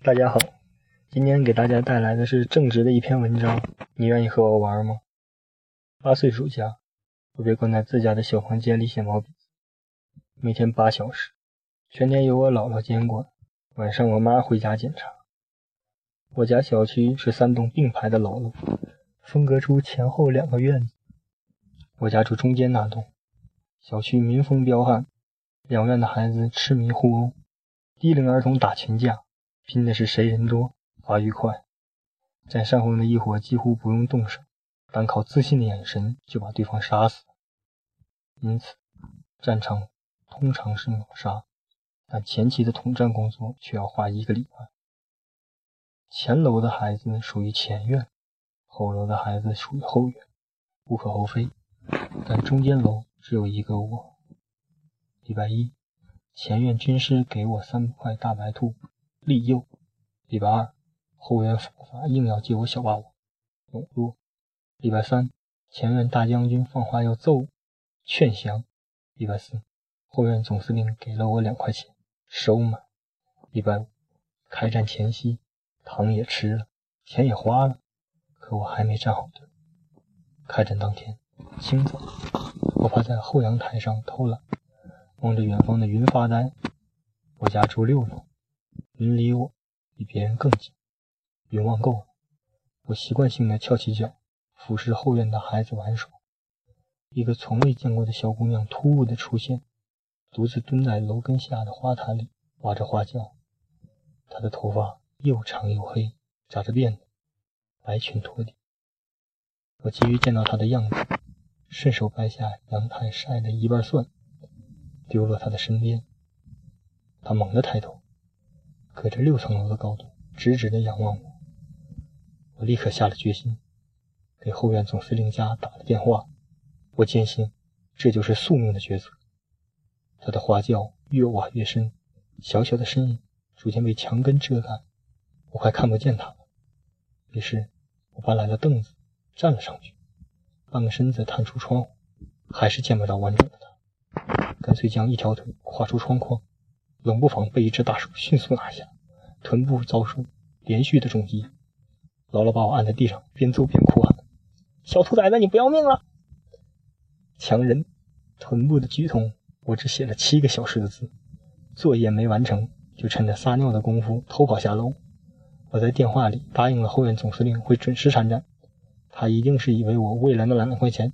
大家好，今天给大家带来的是正直的一篇文章。你愿意和我玩吗？八岁暑假，我被关在自家的小房间里写毛笔字，每天八小时，全天由我姥姥监管，晚上我妈回家检查。我家小区是三栋并排的老楼，分隔出前后两个院子。我家住中间那栋，小区民风彪悍，两院的孩子痴迷互殴，低龄儿童打群架。拼的是谁人多、发育快。在上方的一伙几乎不用动手，单靠自信的眼神就把对方杀死。因此，战场通常是秒杀，但前期的统战工作却要花一个礼拜。前楼的孩子属于前院，后楼的孩子属于后院，无可厚非。但中间楼只有一个我。礼拜一，前院军师给我三块大白兔。利诱。礼拜二，后院府法硬要借我小霸王，笼络。礼拜三，前院大将军放话要揍，劝降。礼拜四，后院总司令给了我两块钱，收买。礼拜五，开战前夕，糖也吃了，钱也花了，可我还没站好队。开战当天清早，我趴在后阳台上偷懒，望着远方的云发呆。我家住六楼。云离我比别人更近，云望够了，我习惯性的翘起脚，俯视后院的孩子玩耍。一个从未见过的小姑娘突兀的出现，独自蹲在楼根下的花坛里挖着花椒。她的头发又长又黑，扎着辫子，白裙拖地。我急于见到她的样子，顺手掰下阳台晒的一瓣蒜，丢落她的身边。她猛地抬头。隔着六层楼的高度，直直地仰望我。我立刻下了决心，给后院总司令家打了电话。我坚信，这就是宿命的抉择。他的花轿越挖越深，小小的身影逐渐被墙根遮盖，我快看不见他了。于是，我搬来了凳子，站了上去，半个身子探出窗户，还是见不到完整的他。干脆将一条腿跨出窗框。冷不防被一只大手迅速拿下，臀部遭受连续的重击，姥姥把我按在地上，边揍边哭喊：“小兔崽子，你不要命了！”强忍臀部的剧痛，我只写了七个小时的字，作业没完成，就趁着撒尿的功夫偷跑下楼。我在电话里答应了后院总司令会准时参战，他一定是以为我为了那两块钱。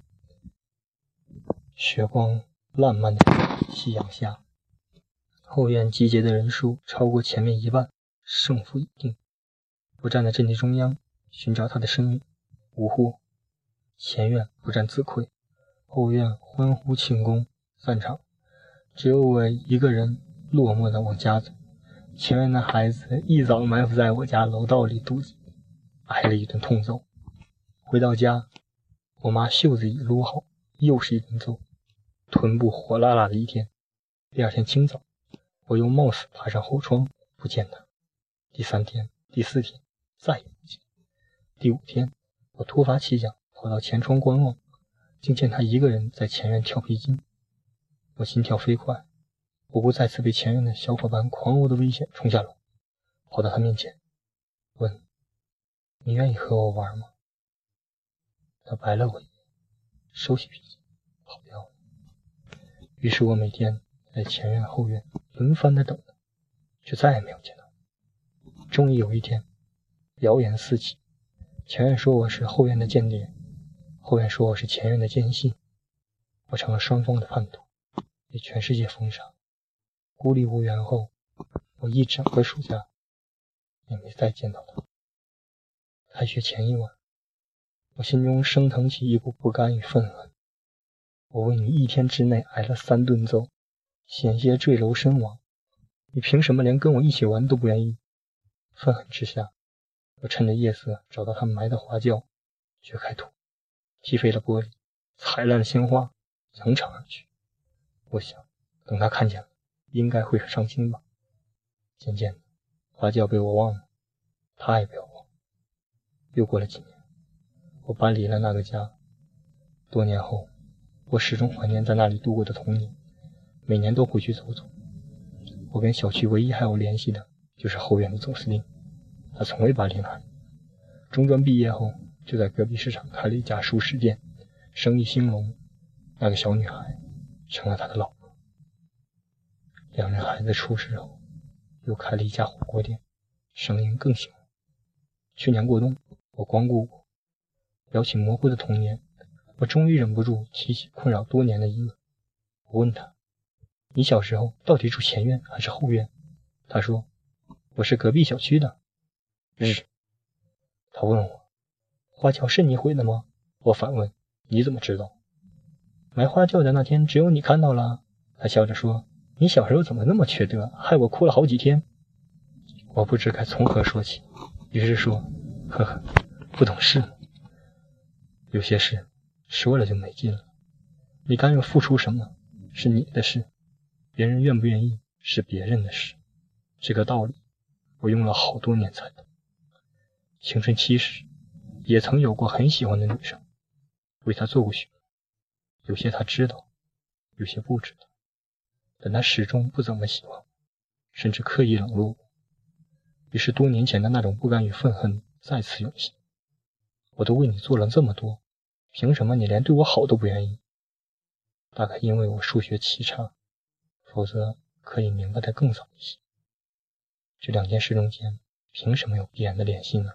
雪光烂漫的夕阳下。后院集结的人数超过前面一半，胜负已定。我站在阵地中央，寻找他的身影，无获。前院不战自溃，后院欢呼庆功，散场。只有我一个人落寞的往家走。前院的孩子一早埋伏在我家楼道里堵截，挨了一顿痛揍。回到家，我妈袖子已撸好，又是一顿揍，臀部火辣辣的一天。第二天清早。我又冒死爬上后窗，不见他。第三天、第四天，再也不见。第五天，我突发奇想，跑到前窗观望，竟见他一个人在前院跳皮筋。我心跳飞快，我不再次被前院的小伙伴狂殴的危险，冲下楼，跑到他面前，问：“你愿意和我玩吗？”他白了我一眼，收起皮筋，跑掉了。于是我每天在前院后院。轮番的等，却再也没有见到。终于有一天，谣言四起，前院说我是后院的间谍，后院说我是前院的奸细，我成了双方的叛徒，被全世界封杀，孤立无援后，我一整个暑假也没再见到他。开学前一晚，我心中升腾起一股不甘与愤恨，我为你一天之内挨了三顿揍。险些坠楼身亡，你凭什么连跟我一起玩都不愿意？愤恨之下，我趁着夜色找到他埋的花轿，掘开土，踢飞了玻璃，踩烂了鲜花，扬长而去。我想，等他看见了，应该会很伤心吧。渐渐的，花轿被我忘了，他也被我。又过了几年，我搬离了那个家。多年后，我始终怀念在那里度过的童年。每年都回去走走。我跟小区唯一还有联系的，就是后院的总司令。他从未霸凌阿姨。中专毕业后，就在隔壁市场开了一家熟食店，生意兴隆。那个小女孩成了他的老婆。两人孩子出世后，又开了一家火锅店，生意更兴。去年过冬，我光顾过，聊起模糊的童年，我终于忍不住提起困扰多年的疑问。我问他：“你小时候到底住前院还是后院？”他说：“我是隔壁小区的。”日。他问我：“花轿是你毁的吗？”我反问：“你怎么知道？”买花轿的那天，只有你看到了。他笑着说：“你小时候怎么那么缺德，害我哭了好几天。”我不知该从何说起，于是说：“呵呵，不懂事。有些事说了就没劲了。你甘愿付出什么，是你的事；别人愿不愿意，是别人的事。这个道理，我用了好多年才懂。”青春期时，也曾有过很喜欢的女生，为她做过许多，有些她知道，有些不知道，但她始终不怎么喜欢，甚至刻意冷落我。于是多年前的那种不甘与愤恨再次涌现。我都为你做了这么多，凭什么你连对我好都不愿意？大概因为我数学奇差，否则可以明白的更早一些。这两件事中间，凭什么有必然的联系呢？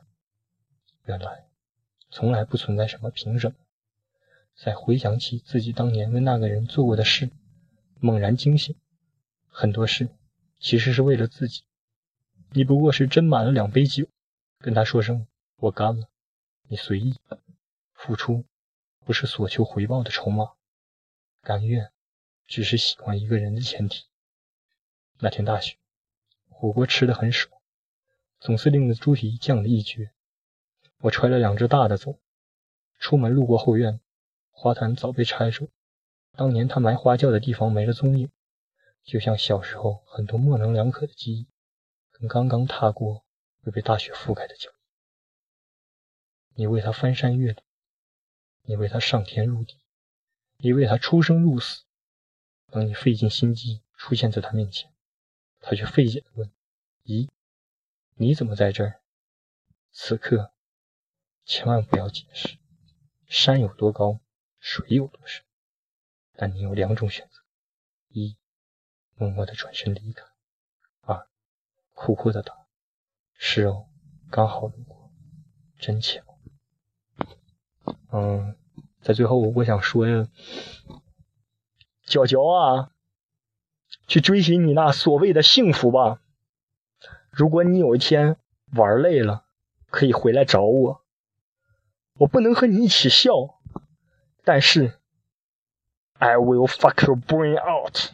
原来，从来不存在什么凭什么。在回想起自己当年为那个人做过的事，猛然惊醒，很多事其实是为了自己。你不过是斟满了两杯酒，跟他说声我干了，你随意付出，不是索求回报的筹码，甘愿只是喜欢一个人的前提。那天大雪，火锅吃的很爽，总司令的猪蹄降了一绝。我揣了两只大的走，出门路过后院，花坛早被拆除，当年他埋花轿的地方没了踪影，就像小时候很多模棱两可的记忆，跟刚刚踏过又被大雪覆盖的脚你为他翻山越岭，你为他上天入地，你为他出生入死，当你费尽心机出现在他面前，他却费解地问：“咦，你怎么在这儿？”此刻。千万不要解释，山有多高，水有多深。但你有两种选择：一，默默的转身离开；二，苦苦的答：“是哦，刚好路过，真巧。”嗯，在最后我想说呀，娇娇啊，去追寻你那所谓的幸福吧。如果你有一天玩累了，可以回来找我。我不能和你一起笑，但是，I will fuck your brain out。